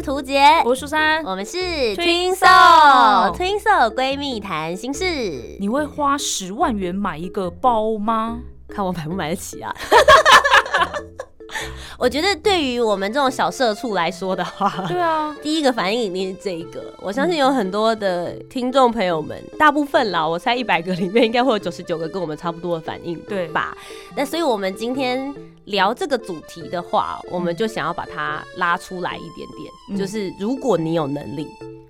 是涂杰，我是苏珊，我们是 Twin Soul Soul Twin Soul 闺蜜谈心事。你会花十万元买一个包吗？看我买不买得起啊？我觉得对于我们这种小社畜来说的话，对啊，第一个反应一定是这一个。我相信有很多的听众朋友们，大部分啦，我猜一百个里面应该会有九十九个跟我们差不多的反应，对吧？那所以我们今天聊这个主题的话，我们就想要把它拉出来一点点，嗯就是如果你有能力，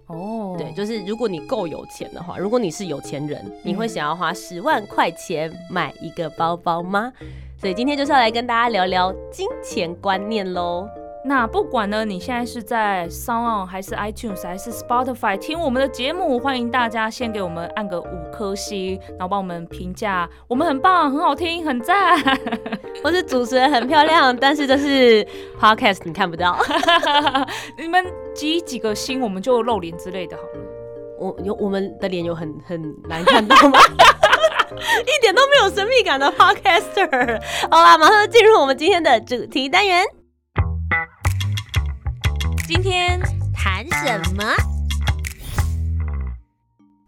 哦，对，就是如果你够有钱的话，如果你是有钱人，你嗯会想要花十万块钱买一个包包吗？所以今天就是要来跟大家聊聊金钱观念喽。那不管呢，你现在是在 Sound On 还是 iTunes 还是 Spotify 听我们的节目，欢迎大家先给我们按个五颗星，然后帮我们评价，我们很棒，很好听，很赞。或是主持人很漂亮，但是这是 podcast 你看不到。你们集几个星，我们就露脸之类的好了。我有我们的脸有很很难看到吗？一点都没有神秘感的 podcaster。好啦，马上就进入我们今天的主题单元，今天谈什么？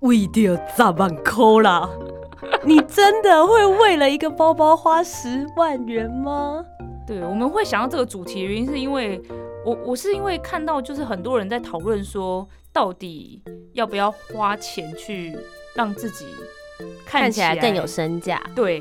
为了十万块啦！你真的会为了一个包包花十万元吗？对我们会想到这个主题，原因是因为我我是因为看到就是很多人在讨论说，到底要不要花钱去让自己看看起起来更有身价。对，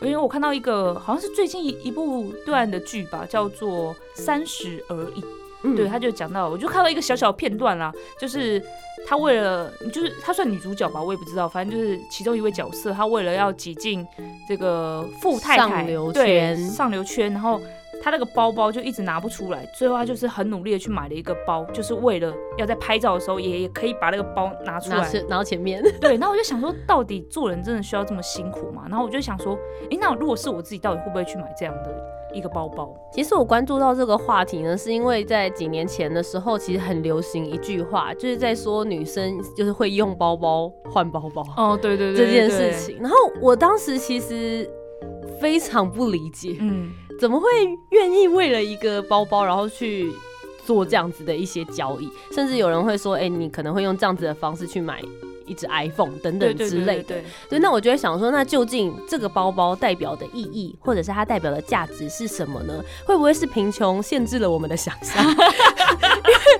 因为我看到一个好像是最近一一部对岸的剧吧，叫做《三十而已》。嗯对，他就讲到，我就看到一个小小片段啦，就是他为了，就是他算女主角吧，我也不知道，反正就是其中一位角色，他为了要挤进这个富太太上流对圈上流圈，然后他那个包包就一直拿不出来，最后他就是很努力的去买了一个包，就是为了要在拍照的时候也也可以把那个包拿出来。拿到，前面 对，然后我就想说，到底做人真的需要这么辛苦吗？然后我就想说，诶，那如果是我自己，到底会不会去买这样的一个包包？其实我关注到这个话题呢，是因为在几年前的时候，其实很流行一句话，就是在说女生就是会用包包换包包哦，对对这件事，情。然后我当时其实非常不理解，嗯，怎么会愿意为了一个包包，然后去做这样子的一些交易？甚至有人会说，哎、你可能会用这样子的方式去买一只 iPhone 等等之类的。对，那我就会想说，那究竟这个包包代表的意义，或者是它代表的价值是什么呢？会不会是贫穷限制了我们的想象？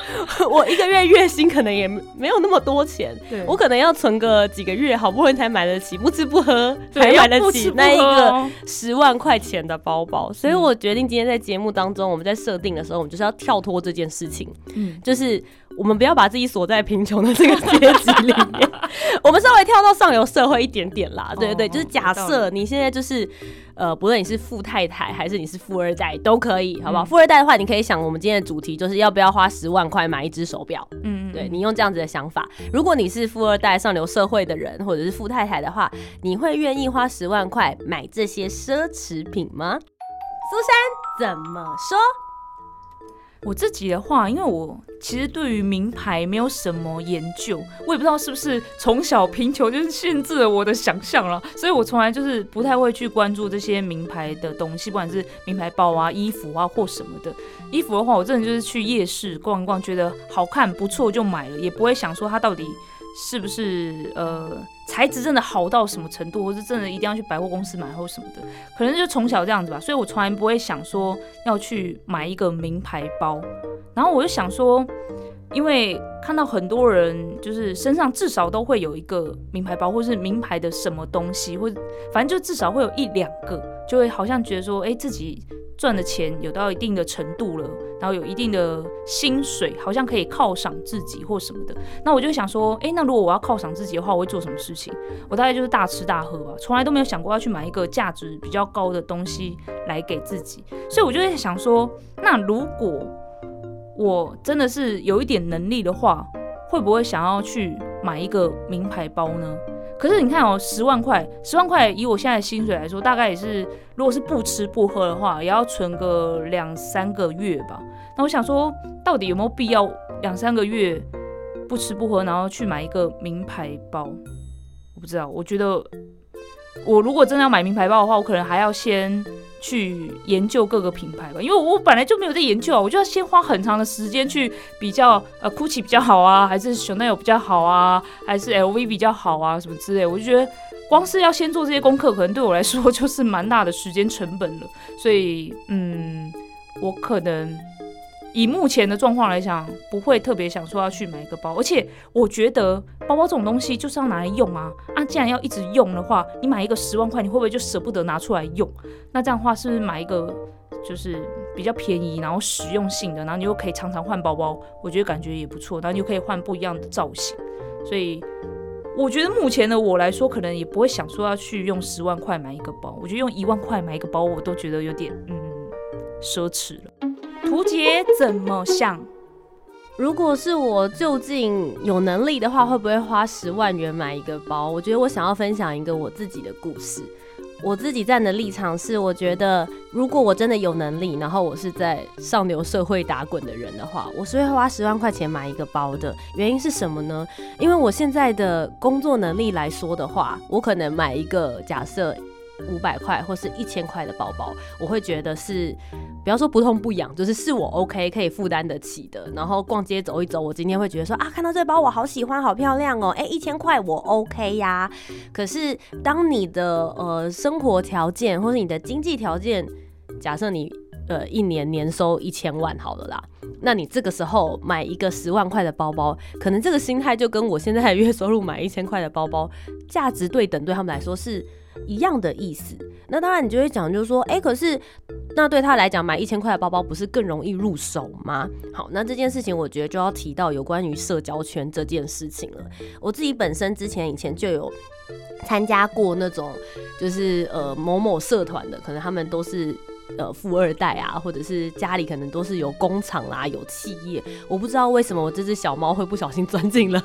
我一个月月薪可能也没有那么多钱，对。我可能要存个几个月，好不容易才买得起，不吃不喝才买得起那一个哦十万块钱的包包。所以嗯我决定今天在节目当中，我们在设定的时候，我们就是要跳脱这件事情，嗯，就是我们不要把自己锁在贫穷的这个阶级里面，我们稍微跳到上流社会一点点啦。对对对，哦就是假设你现在就是呃，不论你是富太太还是你是富二代都可以，好不好？嗯富二代的话，你可以想我们今天的主题就是要不要花十万块买一只手表。嗯，对你用这样子的想法，如果你是富二代、上流社会的人，或者是富太太的话，你会愿意花十万块买这些奢侈品吗？苏珊怎么说？我自己的话，因为我其实对于名牌没有什么研究，我也不知道是不是从小贫穷就是限制了我的想象了，所以我从来就是不太会去关注这些名牌的东西，不管是名牌包啊、衣服啊或什么的。衣服的话，我真的就是去夜市逛一逛，觉得好看不错就买了，也不会想说它到底是不是呃材质真的好到什么程度，或是真的一定要去百货公司买或什么的，可能就从小这样子吧，所以我从来不会想说要去买一个名牌包。然后我就想说，因为看到很多人就是身上至少都会有一个名牌包，或是名牌的什么东西，或反正就至少会有一两个，就会好像觉得说，哎，自己赚的钱有到一定的程度了，然后有一定的薪水，好像可以犒赏自己或什么的。那我就想说，哎，那如果我要犒赏自己的话，我会做什么事情？我大概就是大吃大喝吧，从来都没有想过要去买一个价值比较高的东西来给自己。所以我就在想说，那如果我真的是有一点能力的话，会不会想要去买一个名牌包呢？可是你看哦，十万块，十万块以我现在的薪水来说，大概也是，如果是不吃不喝的话，也要存个两三个月吧。那我想说，到底有没有必要两三个月不吃不喝，然后去买一个名牌包？我不知道，我觉得我如果真的要买名牌包的话，我可能还要先。去研究各个品牌吧，因为我本来就没有在研究啊，我就要先花很长的时间去比较，呃，GUCCI 比较好啊，还是 Chanel 比较好啊，还是 LV 比较好啊，什么之类，我就觉得光是要先做这些功课，可能对我来说就是蛮大的时间成本了，所以，嗯，我可能。以目前的状况来讲，不会特别想说要去买一个包，而且我觉得包包这种东西就是要拿来用啊啊！既然要一直用的话，你买一个十万块，你会不会就舍不得拿出来用？那这样的话，是不是买一个就是比较便宜，然后实用性的，然后你又可以常常换包包？我觉得感觉也不错，然后你又可以换不一样的造型。所以我觉得目前的我来说，可能也不会想说要去用十万块买一个包。我觉得用一万块买一个包，我都觉得有点嗯奢侈了。图杰怎么想？如果是我就近有能力的话，会不会花十万元买一个包？我觉得我想要分享一个我自己的故事。我自己站的立场是，我觉得如果我真的有能力，然后我是在上流社会打滚的人的话，我是会花十万块钱买一个包的。原因是什么呢？因为我现在的工作能力来说的话，我可能买一个假设。五百块或是一千块的包包，我会觉得是，不要说不痛不痒，就是是我 OK 可以负担得起的。然后逛街走一走，我今天会觉得说啊，看到这包我好喜欢，好漂亮哦，哎，一千块我 OK 呀。可是当你的呃生活条件或是你的经济条件，假设你呃一年年收一千万好了啦，那你这个时候买一个十万块的包包，可能这个心态就跟我现在的月收入买一千块的包包价值对等，对他们来说是。一样的意思，那当然你就会讲，就是说，哎，可是那对他来讲，买一千块的包包不是更容易入手吗？好，那这件事情我觉得就要提到有关于社交圈这件事情了。我自己本身之前以前就有参加过那种，就是呃某某社团的，可能他们都是。呃，富二代啊，或者是家里可能都是有工厂啦，有企业。我不知道为什么我这只小猫会不小心 钻进了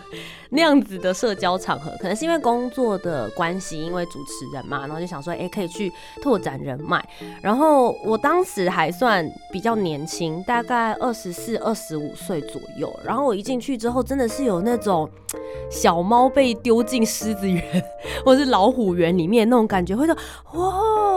那样子的社交场合，可能是因为工作的关系，因为主持人嘛，然后就想说，哎，可以去拓展人脉。然后我当时还算比较年轻，大概二十四、二十五岁左右。然后我一进去之后，真的是有那种小猫被丢进狮子园 或是老虎园里面那种感觉，会说，哇，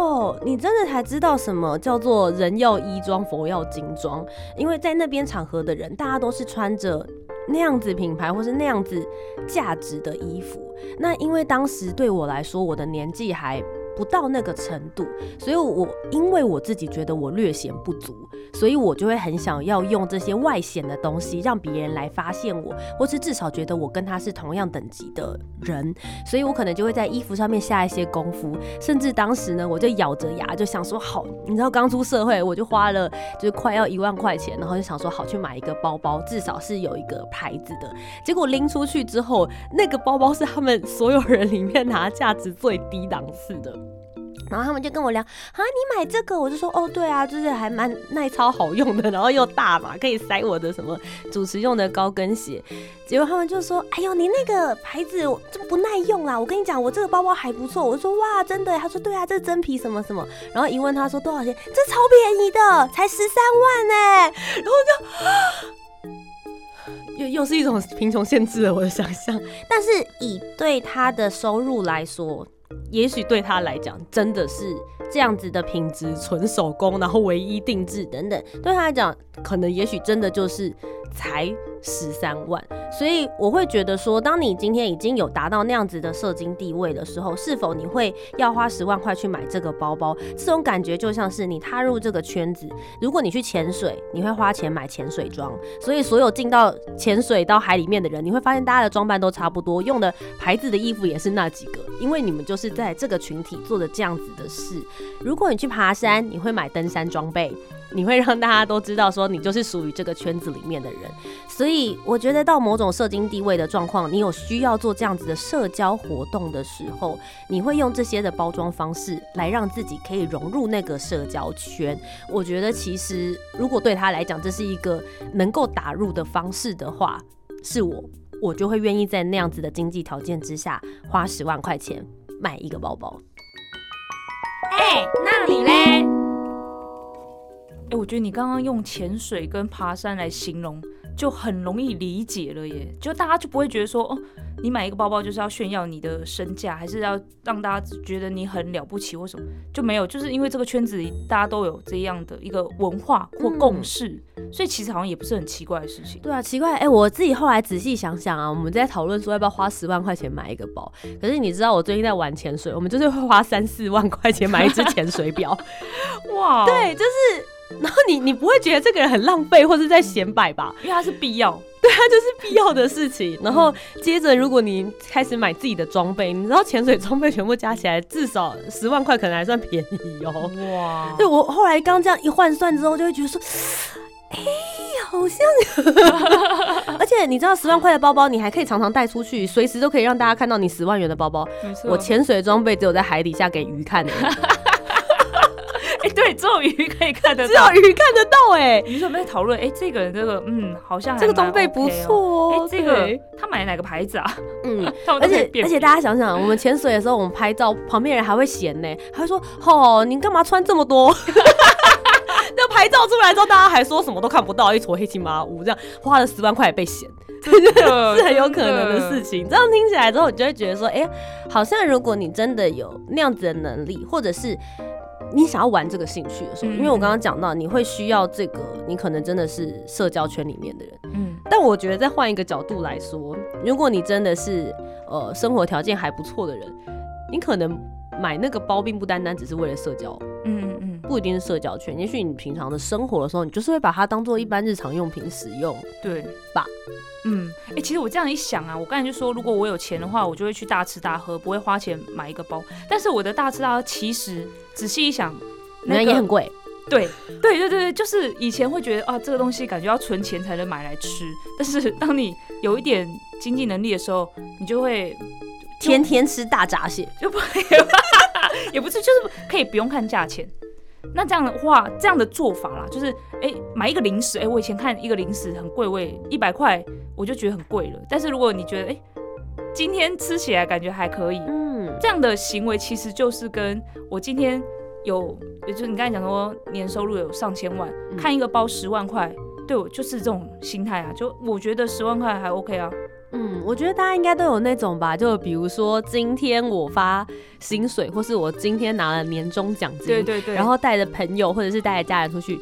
你真的才知道什么。叫做人要衣装，佛要金装，因为在那边场合的人，大家都是穿着那样子品牌或是那样子价值的衣服。那因为当时对我来说，我的年纪还。不到那个程度，所以我因为我自己觉得我略显不足，所以我就会很想要用这些外显的东西，让别人来发现我，或是至少觉得我跟他是同样等级的人，所以我可能就会在衣服上面下一些功夫，甚至当时呢，我就咬着牙就想说好，你知道刚出社会，我就花了就是快要一万块钱，然后就想说好去买一个包包，至少是有一个牌子的，结果拎出去之后，那个包包是他们所有人里面拿价值最低档次的。然后他们就跟我聊啊，你买这个，我就说哦，对啊，就是还蛮耐操好用的，然后又大嘛，可以塞我的什么主持用的高跟鞋。结果他们就说，哎呦，你那个牌子这不耐用啦！我跟你讲，我这个包包还不错。我说哇，真的？他说对啊，这是真皮什么什么。然后一问他说多少钱，这超便宜的，才十三万呢。然后就又又是一种贫穷限制了我的想象。但是以对他的收入来说。也许对他来讲，真的是这样子的品质，纯手工，然后唯一定制等等，对他来讲，可能也许真的就是才。十三万，所以我会觉得说，当你今天已经有达到那样子的社经地位的时候，是否你会要花十万块去买这个包包？这种感觉就像是你踏入这个圈子，如果你去潜水，你会花钱买潜水装，所以所有进到潜水到海里面的人，你会发现大家的装扮都差不多，用的牌子的衣服也是那几个，因为你们就是在这个群体做的这样子的事。如果你去爬山，你会买登山装备。你会让大家都知道，说你就是属于这个圈子里面的人，所以我觉得到某种社经地位的状况，你有需要做这样子的社交活动的时候，你会用这些的包装方式来让自己可以融入那个社交圈。我觉得其实如果对他来讲这是一个能够打入的方式的话，是我我就会愿意在那样子的经济条件之下花十万块钱买一个包包。哎，那你嘞？哎，我觉得你刚刚用潜水跟爬山来形容，就很容易理解了耶。就大家就不会觉得说，哦，你买一个包包就是要炫耀你的身价，还是要让大家觉得你很了不起或什么？就没有，就是因为这个圈子里大家都有这样的一个文化或共识，所以其实好像也不是很奇怪的事情。对啊，奇怪，哎，我自己后来仔细想想啊，我们在讨论说要不要花十万块钱买一个包，可是你知道我最近在玩潜水，我们就是会花三四万块钱买一只潜水表。哇，对，就是。然后你你不会觉得这个人很浪费或是在显摆吧？因为他是必要，对，他就是必要的事情。然后接着，如果你开始买自己的装备，你知道潜水装备全部加起来至少十万块，可能还算便宜哦。哇！对我后来刚这样一换算之后，就会觉得说，哎，好像。而且你知道，十万块的包包你还可以常常带出去，随时都可以让大家看到你十万元的包包。我潜水装备只有在海底下给鱼看的。哎，对，只有鱼可以看得到，只有鱼看得到。哎，鱼们在讨论，哎，这个人这个，嗯，好像这个装备不错哦。哎，这个他买哪个牌子啊？嗯，而且而且大家想想，我们潜水的时候，我们拍照，旁边人还会嫌呢，还会说，哦，你干嘛穿这么多？那拍照出来之后，大家还说什么都看不到，一坨黑漆麻乌，这样花了十万块也被嫌，是很有可能的事情。这样听起来之后，你就会觉得说，哎，好像如果你真的有那样子的能力，或者是。你想要玩这个兴趣的时候，因为我刚刚讲到，你会需要这个，你可能真的是社交圈里面的人。嗯，但我觉得再换一个角度来说，如果你真的是呃生活条件还不错的人，你可能买那个包并不单单只是为了社交。嗯嗯嗯，不一定是社交圈，也许你平常的生活的时候，你就是会把它当做一般日常用品使用，对吧？嗯，哎，其实我这样一想啊，我刚才就说，如果我有钱的话，我就会去大吃大喝，不会花钱买一个包。但是我的大吃大喝，其实仔细一想，那也很贵。对，对，对，对，对，就是以前会觉得啊，这个东西感觉要存钱才能买来吃。但是当你有一点经济能力的时候，你就会天天吃大闸蟹，就不，也不是，就是可以不用看价钱。那这样的话，这样的做法啦，就是哎，买一个零食，哎，我以前看一个零食很贵，我一百块我就觉得很贵了。但是如果你觉得哎，今天吃起来感觉还可以，嗯，这样的行为其实就是跟我今天有，也就是你刚才讲说年收入有上千万，看一个包十万块，对我就是这种心态啊，就我觉得十万块还 OK 啊。嗯，我觉得大家应该都有那种吧，就比如说今天我发薪水，或是我今天拿了年终奖金，对对对，然后带着朋友或者是带着家人出去。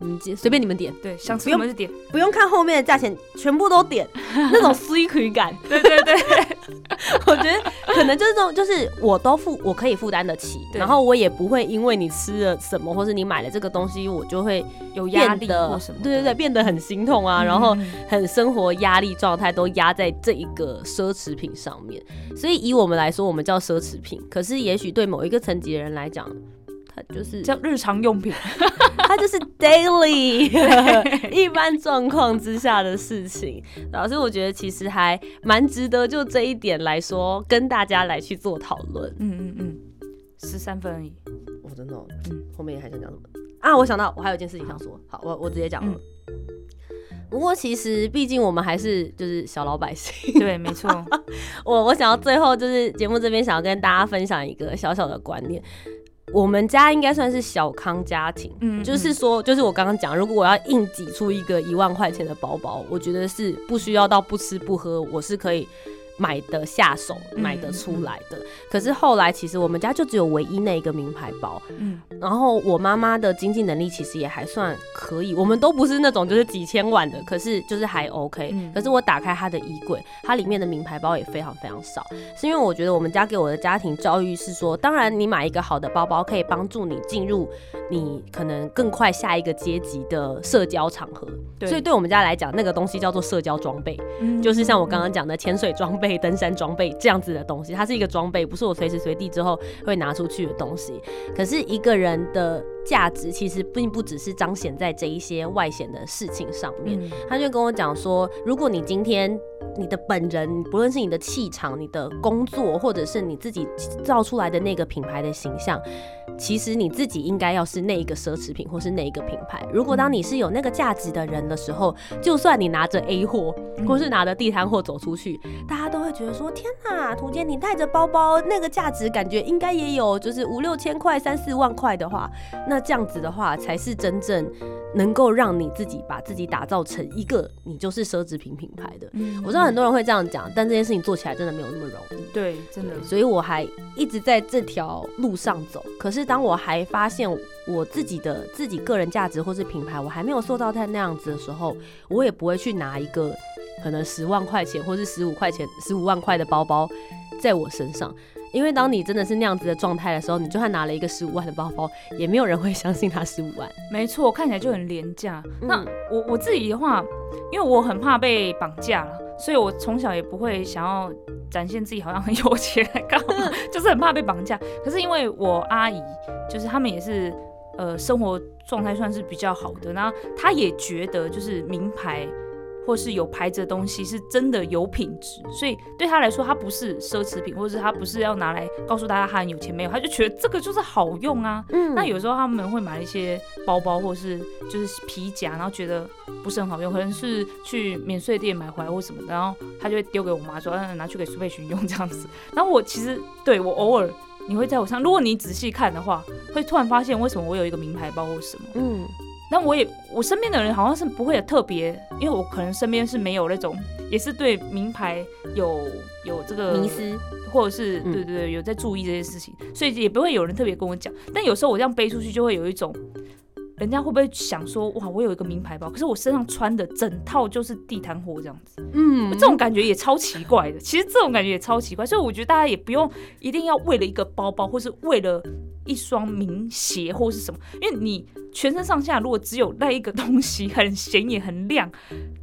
你们随便你们点，对，想吃什么就点，不用看后面的价钱，全部都点，那种 C 感，对对对，我觉得可能就是这种，就是我都负，我可以负担得起，然后我也不会因为你吃了什么，或是你买了这个东西，我就会有压力或什么，对对对，变得很心痛啊，然后很生活压力状态都压在这一个奢侈品上面，所以以我们来说，我们叫奢侈品，可是也许对某一个层级的人来讲。就是叫日常用品，它就是 daily 一般状况之下的事情。老师，我觉得其实还蛮值得就这一点来说，跟大家来去做讨论。嗯嗯嗯，十三分而已。我真的，嗯，后面还想讲什么啊？我想到我还有一件事情想说，好，我我直接讲了。不过其实毕竟我们还是就是小老百姓，对，没错。我我想要最后就是节目这边想要跟大家分享一个小小的观念。我们家应该算是小康家庭，嗯，就是说，就是我刚刚讲，如果我要硬挤出一个一万块钱的包包，我觉得是不需要到不吃不喝，我是可以。买的下手，买得出来的。可是后来，其实我们家就只有唯一那一个名牌包。嗯，然后我妈妈的经济能力其实也还算可以，我们都不是那种就是几千万的，可是就是还 OK。可是我打开她的衣柜，它里面的名牌包也非常非常少，是因为我觉得我们家给我的家庭教育是说，当然你买一个好的包包可以帮助你进入你可能更快下一个阶级的社交场合。所以对我们家来讲，那个东西叫做社交装备，嗯就是像我刚刚讲的潜水装备。登山装备这样子的东西，它是一个装备，不是我随时随地之后会拿出去的东西。可是一个人的价值其实并不只是彰显在这一些外显的事情上面。他就跟我讲说，如果你今天你的本人，不论是你的气场、你的工作，或者是你自己造出来的那个品牌的形象，其实你自己应该要是那一个奢侈品或是那一个品牌。如果当你是有那个价值的人的时候，就算你拿着 A 货或是拿着地摊货走出去，大家都会觉得说：天哪，图杰你带着包包，那个价值感觉应该也有就是五六千块、三四万块的话，那这样子的话才是真正能够让你自己把自己打造成一个你就是奢侈品品牌的。我知道很多人会这样讲，但这件事情做起来真的没有那么容易。对，真的。所以我还一直在这条路上走。可是当我还发现我自己的自己个人价值或是品牌，我还没有塑造成那样子的时候，我也不会去拿一个可能十万块钱或是十五块钱、十五万块的包包在我身上。因为当你真的是那样子的状态的时候，你就算拿了一个十五万的包包，也没有人会 相信它十五万。没错，看起来就很廉价。那我我自己的话，因为我很怕被绑架了，所以我从小也不会想要展现自己好像很有钱，干嘛？就是很怕被绑架。可是因为我阿姨，就是他们也是呃生活状态算是比较好的，然后她也觉得就是名牌。或是有牌子的东西是真的有品质，所以对他来说，他不是奢侈品，或者是他不是要拿来告诉大家他很有钱没有，他就觉得这个就是好用啊。嗯，那有时候他们会买一些包包或是就是皮夹，然后觉得不是很好用，可能是去免税店买回来或什么的，然后他就会丢给我妈说，嗯，拿去给苏佩群用这样子。然后我其实对我偶尔你会在我上，如果你仔细看的话，会突然发现为什么我有一个名牌包或什么，嗯。那我也，我身边的人好像是不会有特别，因为我可能身边是没有那种，也是对名牌有有这个迷思，或者是对对对有在注意这些事情，所以也不会有人特别跟我讲。但有时候我这样背出去，就会有一种。人家会不会想说哇，我有一个名牌包，可是我身上穿的整套就是地摊货这样子，嗯，这种感觉也超奇怪的。其实这种感觉也超奇怪，所以我觉得大家也不用一定要为了一个包包，或是为了一双名鞋或是什么，因为你全身上下如果只有那一个东西很显眼很亮，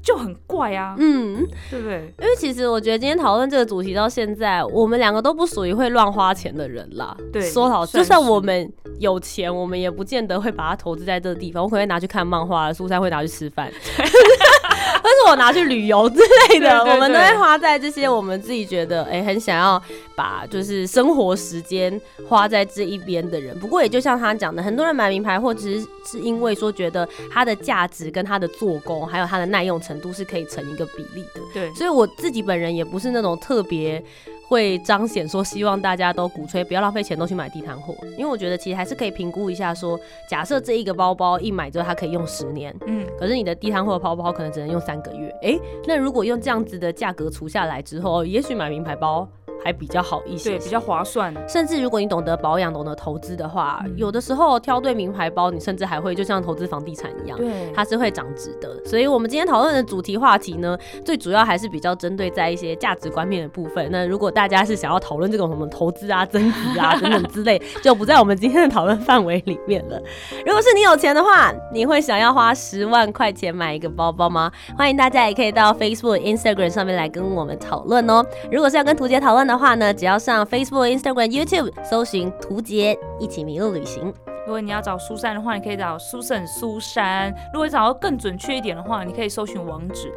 就很怪啊，嗯，对不对？因为其实我觉得今天讨论这个主题到现在，我们两个都不属于会乱花钱的人啦。对，说老实，就算我们有钱，我们也不见得会把它投资在。这个地方，我可能会拿去看漫画，苏珊会拿去吃饭，但是我拿去旅游之类的，我们都会花在这些我们自己觉得哎很想要把就是生活时间花在这一边的人。不过也就像他讲的，很多人买名牌，或者是是因为说觉得它的价值跟它的做工，还有它的耐用程度是可以成一个比例的。对，所以我自己本人也不是那种特别。会彰显说，希望大家都鼓吹不要浪费钱，都去买地摊货。因为我觉得其实还是可以评估一下，说假设这一个包包一买之后它可以用十年，嗯，可是你的地摊货包包可能只能用三个月，哎，那如果用这样子的价格除下来之后，也许买名牌包。还比较好一些，对，比较划算。甚至如果你懂得保养、懂得投资的话，有的时候挑对名牌包，你甚至还会就像投资房地产一样，对，它是会涨值的。所以，我们今天讨论的主题话题呢，最主要还是比较针对在一些价值观面的部分。那如果大家是想要讨论这种什么投资啊、增值啊等等之类，就不在我们今天的讨论范围里面了。如果是你有钱的话，你会想要花十万块钱买一个包包吗？欢迎大家也可以到 Facebook、Instagram 上面来跟我们讨论哦。如果是要跟图姐讨论的。话呢，只要上 Facebook、Instagram、YouTube 搜寻“图杰一起迷路旅行”。如果你要找苏珊的话，你可以找苏珊苏珊。如果找到更准确一点的话，你可以搜寻网址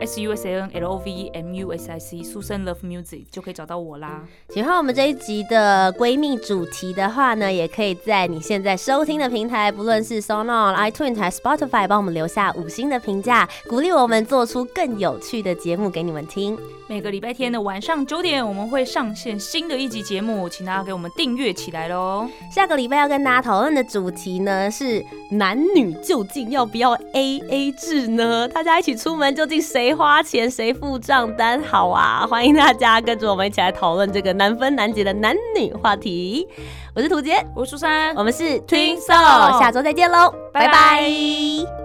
S U S A N L O V M U S I C 苏珊 Love Music 就可以找到我啦。喜欢我们这一集的闺蜜主题的话呢，也可以在你现在收听的平台，不论是 Sonon、iTunes 还是 Spotify，帮我们留下五星的评价，鼓励我们做出更有趣的节目给你们听。每个礼拜天的晚上九点，我们会上线新的一集节目，请大家给我们订阅起来喽。下个礼拜要跟大家讨论的主题呢是男女究竟要不要 A A 制呢？大家一起出门，究竟谁花钱谁付账单好啊？欢迎大家跟着我们一起来讨论这个难分难解的男女话题。我是涂杰，我是苏珊，我们是 Twin Soul，下周再见喽，拜拜。